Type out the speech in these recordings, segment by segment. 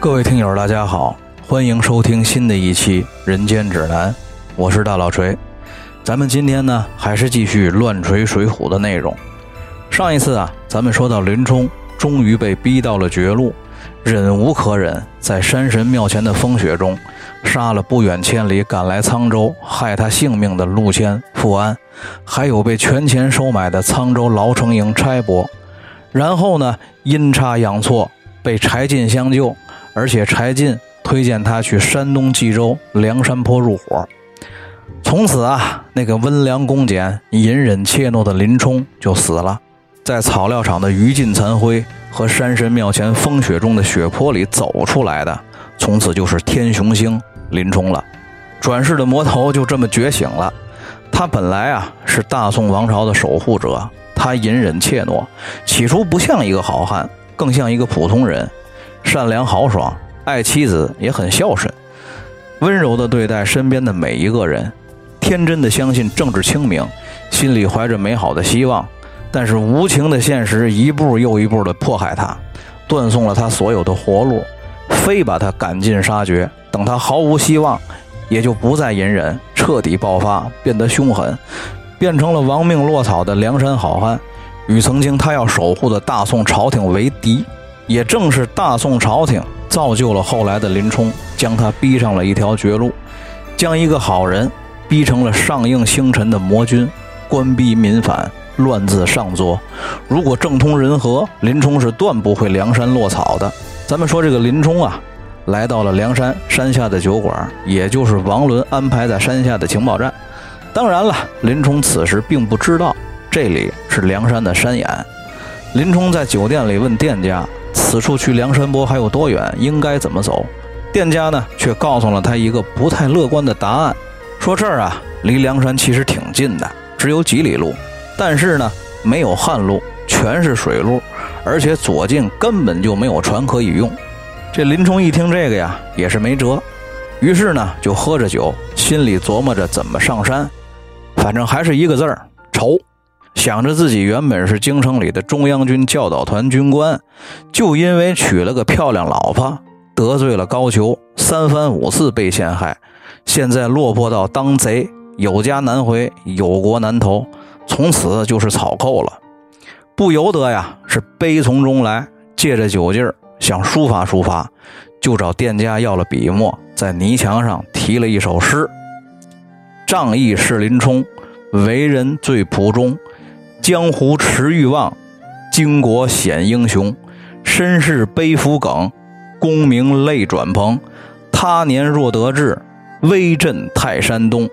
各位听友，大家好，欢迎收听新的一期《人间指南》，我是大老锤。咱们今天呢，还是继续乱锤水浒的内容。上一次啊，咱们说到林冲终于被逼到了绝路，忍无可忍，在山神庙前的风雪中，杀了不远千里赶来沧州害他性命的陆谦、富安，还有被权钱收买的沧州牢城营差拨。然后呢，阴差阳错被柴进相救。而且柴进推荐他去山东冀州梁山坡入伙，从此啊，那个温良恭俭、隐忍怯懦的林冲就死了，在草料场的余烬残灰和山神庙前风雪中的血泊里走出来的，从此就是天雄星林冲了。转世的魔头就这么觉醒了。他本来啊是大宋王朝的守护者，他隐忍怯懦，起初不像一个好汉，更像一个普通人。善良豪爽，爱妻子，也很孝顺，温柔地对待身边的每一个人，天真的相信政治清明，心里怀着美好的希望。但是无情的现实一步又一步地迫害他，断送了他所有的活路，非把他赶尽杀绝。等他毫无希望，也就不再隐忍，彻底爆发，变得凶狠，变成了亡命落草的梁山好汉，与曾经他要守护的大宋朝廷为敌。也正是大宋朝廷造就了后来的林冲，将他逼上了一条绝路，将一个好人逼成了上应星辰的魔君，官逼民反，乱自上作。如果政通人和，林冲是断不会梁山落草的。咱们说这个林冲啊，来到了梁山山下的酒馆，也就是王伦安排在山下的情报站。当然了，林冲此时并不知道这里是梁山的山眼。林冲在酒店里问店家。此处去梁山泊还有多远？应该怎么走？店家呢，却告诉了他一个不太乐观的答案，说这儿啊，离梁山其实挺近的，只有几里路，但是呢，没有旱路，全是水路，而且左近根本就没有船可以用。这林冲一听这个呀，也是没辙，于是呢，就喝着酒，心里琢磨着怎么上山，反正还是一个字儿：愁。想着自己原本是京城里的中央军教导团军官，就因为娶了个漂亮老婆，得罪了高俅，三番五次被陷害，现在落魄到当贼，有家难回，有国难投，从此就是草寇了。不由得呀，是悲从中来，借着酒劲儿想抒发抒发，就找店家要了笔墨，在泥墙上题了一首诗：仗义是林冲，为人最朴忠。江湖驰欲望，巾帼显英雄。身世背负梗，功名泪转蓬。他年若得志，威震泰山东。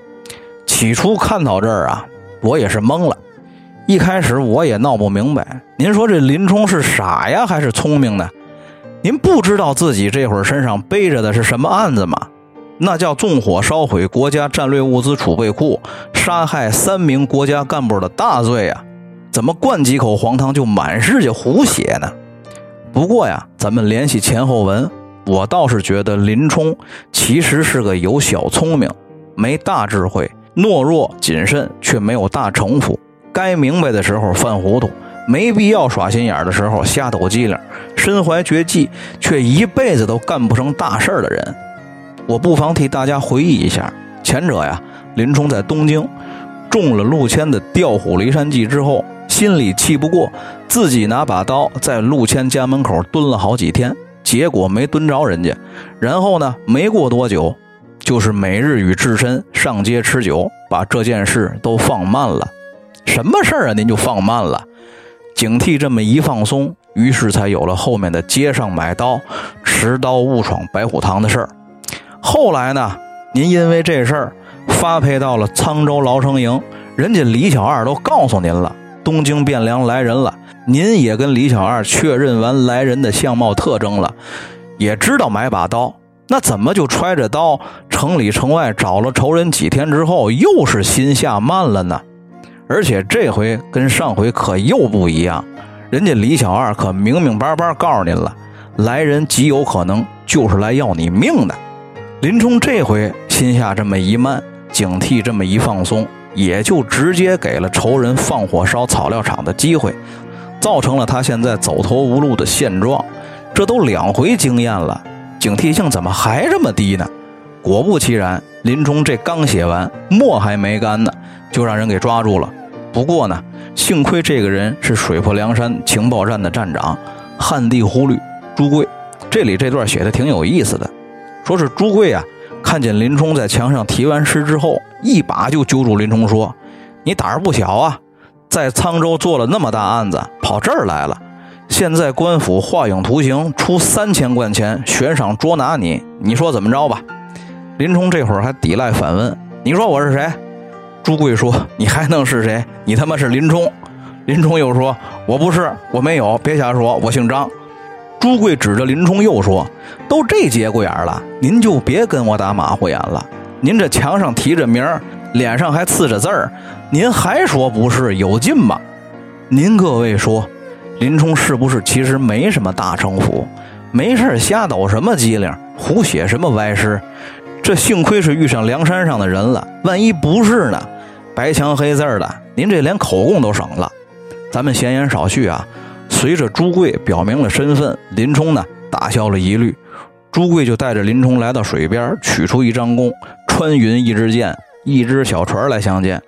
起初看到这儿啊，我也是懵了。一开始我也闹不明白，您说这林冲是傻呀，还是聪明呢？您不知道自己这会儿身上背着的是什么案子吗？那叫纵火烧毁国家战略物资储备库，杀害三名国家干部的大罪啊！怎么灌几口黄汤就满世界胡写呢？不过呀，咱们联系前后文，我倒是觉得林冲其实是个有小聪明，没大智慧，懦弱谨慎，却没有大城府。该明白的时候犯糊涂，没必要耍心眼的时候瞎抖机灵，身怀绝技却一辈子都干不成大事的人。我不妨替大家回忆一下，前者呀，林冲在东京中了陆谦的调虎离山计之后。心里气不过，自己拿把刀在陆谦家门口蹲了好几天，结果没蹲着人家。然后呢，没过多久，就是每日与智深上街吃酒，把这件事都放慢了。什么事儿啊？您就放慢了，警惕这么一放松，于是才有了后面的街上买刀、持刀误闯白虎堂的事儿。后来呢，您因为这事儿发配到了沧州牢城营，人家李小二都告诉您了。东京汴梁来人了，您也跟李小二确认完来人的相貌特征了，也知道买把刀，那怎么就揣着刀城里城外找了仇人几天之后，又是心下慢了呢？而且这回跟上回可又不一样，人家李小二可明明白白告诉您了，来人极有可能就是来要你命的。林冲这回心下这么一慢，警惕这么一放松。也就直接给了仇人放火烧草料场的机会，造成了他现在走投无路的现状。这都两回经验了，警惕性怎么还这么低呢？果不其然，林冲这刚写完，墨还没干呢，就让人给抓住了。不过呢，幸亏这个人是水泊梁山情报站的站长，汉地忽律朱贵。这里这段写的挺有意思的，说是朱贵啊，看见林冲在墙上题完诗之后，一把就揪住林冲说：“你胆儿不小啊，在沧州做了那么大案子，跑这儿来了。现在官府画影图形，出三千贯钱悬赏捉拿你，你说怎么着吧？”林冲这会儿还抵赖反问：“你说我是谁？”朱贵说：“你还能是谁？你他妈是林冲！”林冲又说：“我不是，我没有，别瞎说，我姓张。”朱贵指着林冲又说：“都这节骨眼了，您就别跟我打马虎眼了。您这墙上提着名，脸上还刺着字儿，您还说不是，有劲吗？您各位说，林冲是不是其实没什么大城府？没事瞎抖什么机灵，胡写什么歪诗？这幸亏是遇上梁山上的人了，万一不是呢？”白墙黑字的，您这连口供都省了。咱们闲言少叙啊。随着朱贵表明了身份，林冲呢打消了疑虑。朱贵就带着林冲来到水边，取出一张弓，穿云一支箭，一只小船来相见，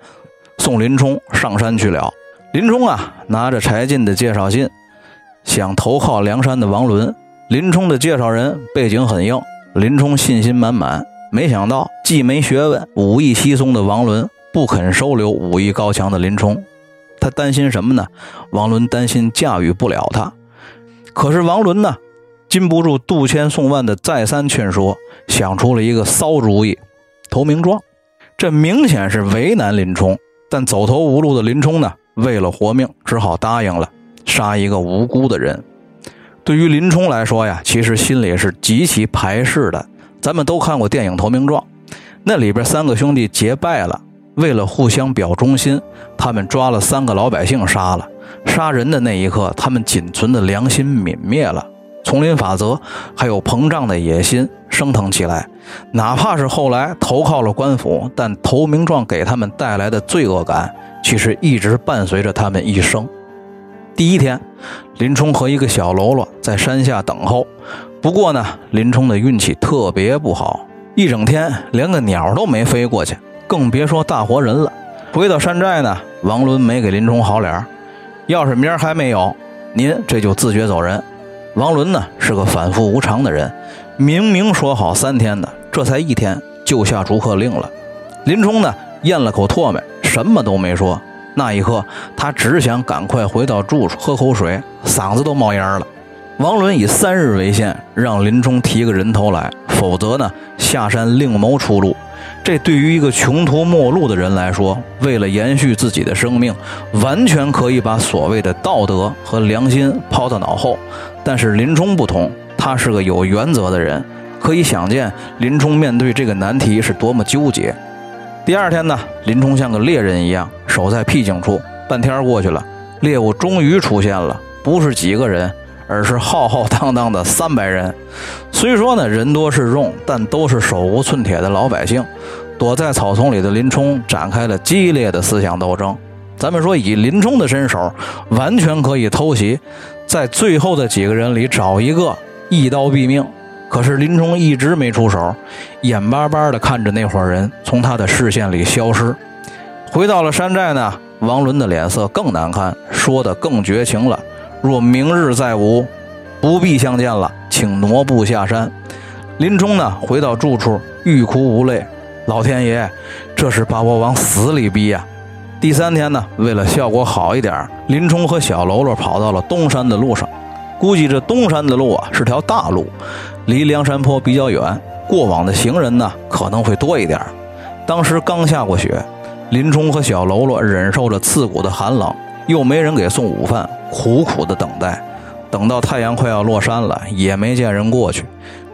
送林冲上山去了。林冲啊，拿着柴进的介绍信，想投靠梁山的王伦。林冲的介绍人背景很硬，林冲信心满满。没想到既没学问，武艺稀松的王伦。不肯收留武艺高强的林冲，担心什么呢？王伦担心驾驭不了他。可是王伦呢，禁不住杜迁、宋万的再三劝说，想出了一个骚主意——投名状。这明显是为难林冲。但走投无路的林冲呢，为了活命，只好答应了杀一个无辜的人。对于林冲来说呀，其实心里是极其排斥的。咱们都看过电影《投名状》，那里边三个兄弟结拜了。为了互相表忠心，他们抓了三个老百姓杀了。杀人的那一刻，他们仅存的良心泯灭了，丛林法则还有膨胀的野心升腾起来。哪怕是后来投靠了官府，但投名状给他们带来的罪恶感，其实一直伴随着他们一生。第一天，林冲和一个小喽啰在山下等候。不过呢，林冲的运气特别不好，一整天连个鸟都没飞过去。更别说大活人了。回到山寨呢，王伦没给林冲好脸要是明儿还没有，您这就自觉走人。王伦呢是个反复无常的人，明明说好三天的，这才一天就下逐客令了。林冲呢咽了口唾沫，什么都没说。那一刻，他只想赶快回到住处喝口水，嗓子都冒烟了。王伦以三日为限，让林冲提个人头来，否则呢下山另谋出路。这对于一个穷途末路的人来说，为了延续自己的生命，完全可以把所谓的道德和良心抛到脑后。但是林冲不同，他是个有原则的人，可以想见林冲面对这个难题是多么纠结。第二天呢，林冲像个猎人一样守在僻静处，半天过去了，猎物终于出现了，不是几个人。而是浩浩荡荡的三百人，虽说呢人多势众，但都是手无寸铁的老百姓。躲在草丛里的林冲展开了激烈的思想斗争。咱们说，以林冲的身手，完全可以偷袭，在最后的几个人里找一个一刀毙命。可是林冲一直没出手，眼巴巴地看着那伙人从他的视线里消失。回到了山寨呢，王伦的脸色更难看，说的更绝情了。若明日再无，不必相见了，请挪步下山。林冲呢，回到住处，欲哭无泪。老天爷，这是把我往死里逼呀！第三天呢，为了效果好一点，林冲和小喽啰跑到了东山的路上。估计这东山的路啊，是条大路，离梁山坡比较远，过往的行人呢可能会多一点。当时刚下过雪，林冲和小喽啰忍受着刺骨的寒冷。又没人给送午饭，苦苦的等待，等到太阳快要落山了，也没见人过去。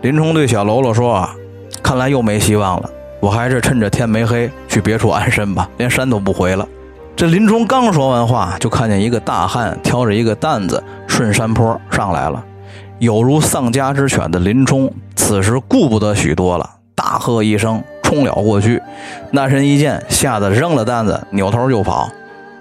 林冲对小喽啰说：“啊，看来又没希望了，我还是趁着天没黑去别处安身吧，连山都不回了。”这林冲刚说完话，就看见一个大汉挑着一个担子顺山坡上来了。有如丧家之犬的林冲，此时顾不得许多了，大喝一声，冲了过去。那人一见，吓得扔了担子，扭头就跑。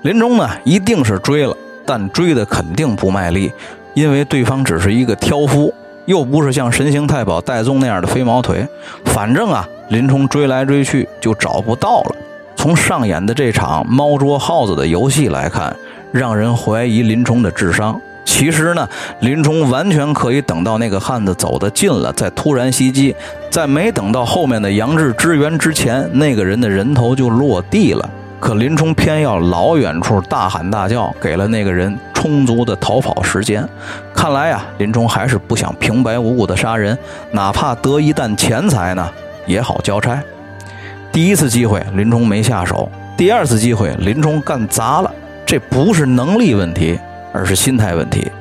林冲呢，一定是追了，但追的肯定不卖力，因为对方只是一个挑夫，又不是像神行太保戴宗那样的飞毛腿，反正啊，林冲追来追去就找不到了。从上演的这场猫捉耗子的游戏来看，让人怀疑林冲的智商。其实呢，林冲完全可以等到那个汉子走得近了，再突然袭击，在没等到后面的杨志支援之前，那个人的人头就落地了。可林冲偏要老远处大喊大叫，给了那个人充足的逃跑时间。看来呀，林冲还是不想平白无故的杀人，哪怕得一担钱财呢，也好交差。第一次机会，林冲没下手；第二次机会，林冲干砸了。这不是能力问题。而是心态问题。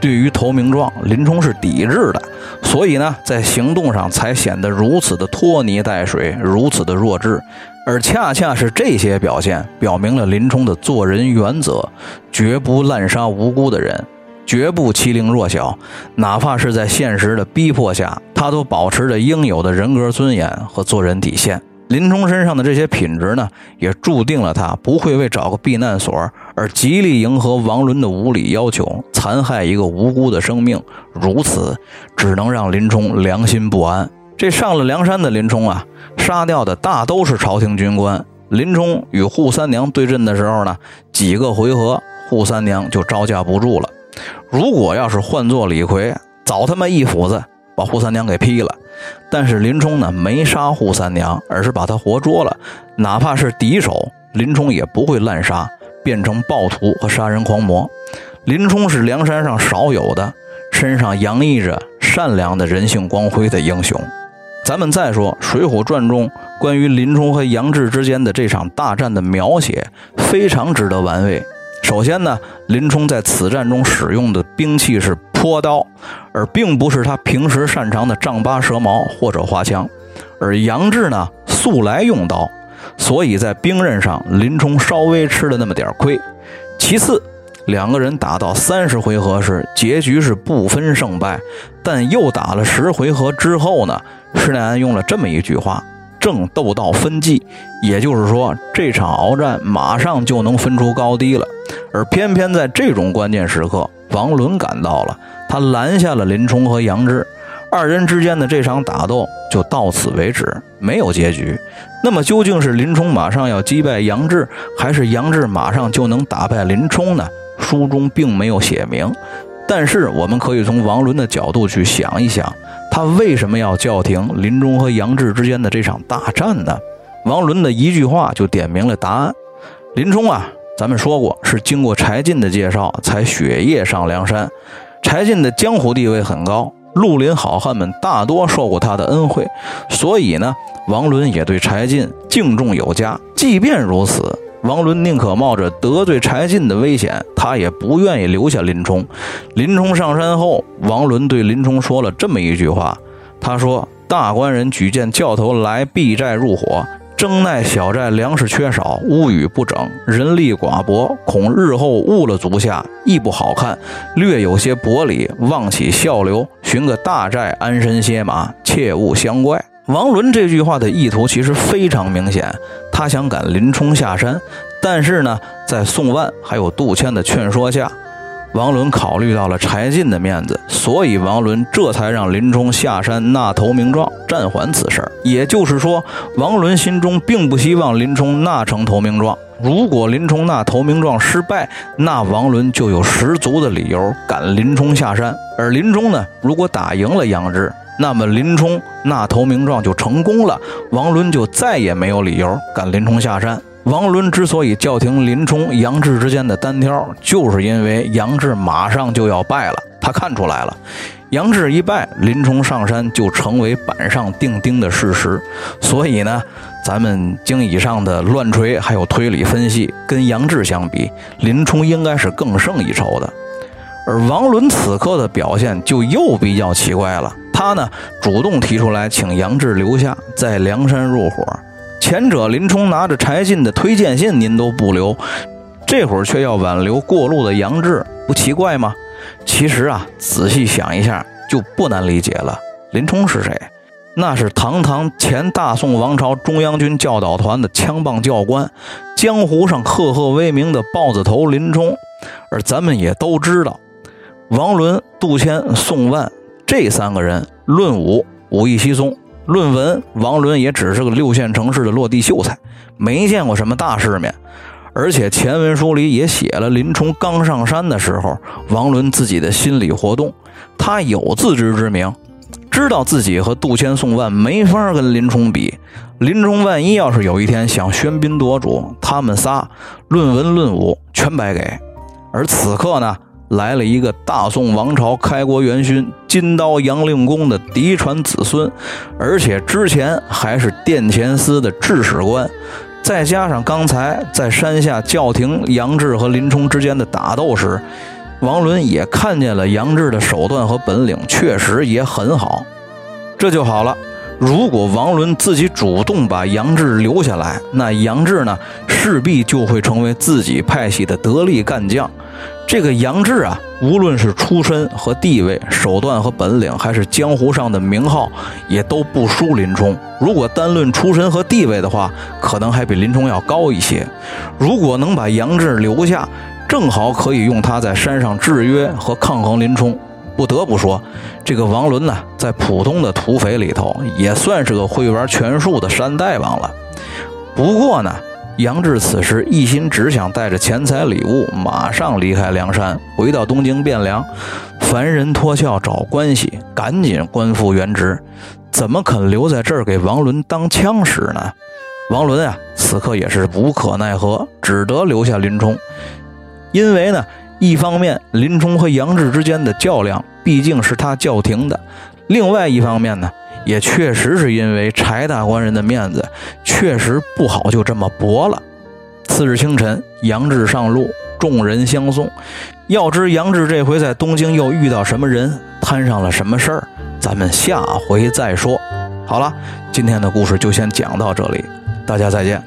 对于投名状，林冲是抵制的，所以呢，在行动上才显得如此的拖泥带水，如此的弱智。而恰恰是这些表现，表明了林冲的做人原则：绝不滥杀无辜的人，绝不欺凌弱小，哪怕是在现实的逼迫下，他都保持着应有的人格尊严和做人底线。林冲身上的这些品质呢，也注定了他不会为找个避难所而极力迎合王伦的无理要求，残害一个无辜的生命。如此，只能让林冲良心不安。这上了梁山的林冲啊，杀掉的大都是朝廷军官。林冲与扈三娘对阵的时候呢，几个回合，扈三娘就招架不住了。如果要是换做李逵，早他妈一斧子把扈三娘给劈了。但是林冲呢，没杀扈三娘，而是把他活捉了。哪怕是敌手，林冲也不会滥杀，变成暴徒和杀人狂魔。林冲是梁山上少有的身上洋溢着善良的人性光辉的英雄。咱们再说《水浒传》中关于林冲和杨志之间的这场大战的描写，非常值得玩味。首先呢，林冲在此战中使用的兵器是。坡刀，而并不是他平时擅长的丈八蛇矛或者花枪，而杨志呢素来用刀，所以在兵刃上林冲稍微吃了那么点亏。其次，两个人打到三十回合时，结局是不分胜败，但又打了十回合之后呢，施耐庵用了这么一句话：“正斗到分际”，也就是说这场鏖战马上就能分出高低了。而偏偏在这种关键时刻，王伦赶到了。他拦下了林冲和杨志，二人之间的这场打斗就到此为止，没有结局。那么究竟是林冲马上要击败杨志，还是杨志马上就能打败林冲呢？书中并没有写明。但是我们可以从王伦的角度去想一想，他为什么要叫停林冲和杨志之间的这场大战呢？王伦的一句话就点明了答案：林冲啊，咱们说过是经过柴进的介绍才雪夜上梁山。柴进的江湖地位很高，绿林好汉们大多受过他的恩惠，所以呢，王伦也对柴进敬重有加。即便如此，王伦宁可冒着得罪柴进的危险，他也不愿意留下林冲。林冲上山后，王伦对林冲说了这么一句话：“他说，大官人举荐教头来避债入伙。”争奈小寨粮食缺少，屋宇不整，人力寡薄，恐日后误了足下，亦不好看。略有些薄礼，望起笑留，寻个大寨安身歇马，切勿相怪。王伦这句话的意图其实非常明显，他想赶林冲下山，但是呢，在宋万还有杜迁的劝说下。王伦考虑到了柴进的面子，所以王伦这才让林冲下山纳投名状，暂缓此事。也就是说，王伦心中并不希望林冲纳成投名状。如果林冲纳投名状失败，那王伦就有十足的理由赶林冲下山。而林冲呢，如果打赢了杨志，那么林冲纳投名状就成功了，王伦就再也没有理由赶林冲下山。王伦之所以叫停林冲、杨志之间的单挑，就是因为杨志马上就要败了。他看出来了，杨志一败，林冲上山就成为板上钉钉的事实。所以呢，咱们经以上的乱锤还有推理分析，跟杨志相比，林冲应该是更胜一筹的。而王伦此刻的表现就又比较奇怪了，他呢主动提出来请杨志留下，在梁山入伙。前者林冲拿着柴进的推荐信，您都不留，这会儿却要挽留过路的杨志，不奇怪吗？其实啊，仔细想一下，就不难理解了。林冲是谁？那是堂堂前大宋王朝中央军教导团的枪棒教官，江湖上赫赫威名的豹子头林冲。而咱们也都知道，王伦、杜迁、宋万。这三个人论武武艺稀松，论文王伦也只是个六线城市的落地秀才，没见过什么大世面。而且前文书里也写了，林冲刚上山的时候，王伦自己的心理活动，他有自知之明，知道自己和杜迁、宋万没法跟林冲比。林冲万一要是有一天想喧宾夺主，他们仨论文论武全白给。而此刻呢，来了一个大宋王朝开国元勋金刀杨令公的嫡传子孙，而且之前还是殿前司的制史官。再加上刚才在山下叫停杨志和林冲之间的打斗时，王伦也看见了杨志的手段和本领，确实也很好。这就好了。如果王伦自己主动把杨志留下来，那杨志呢，势必就会成为自己派系的得力干将。这个杨志啊，无论是出身和地位、手段和本领，还是江湖上的名号，也都不输林冲。如果单论出身和地位的话，可能还比林冲要高一些。如果能把杨志留下，正好可以用他在山上制约和抗衡林冲。不得不说，这个王伦呢，在普通的土匪里头，也算是个会玩权术的山大王了。不过呢，杨志此时一心只想带着钱财礼物，马上离开梁山，回到东京汴梁，凡人脱壳找关系，赶紧官复原职，怎么肯留在这儿给王伦当枪使呢？王伦啊，此刻也是无可奈何，只得留下林冲，因为呢，一方面林冲和杨志之间的较量毕竟是他叫停的，另外一方面呢。也确实是因为柴大官人的面子确实不好，就这么驳了。次日清晨，杨志上路，众人相送。要知杨志这回在东京又遇到什么人，摊上了什么事儿，咱们下回再说。好了，今天的故事就先讲到这里，大家再见。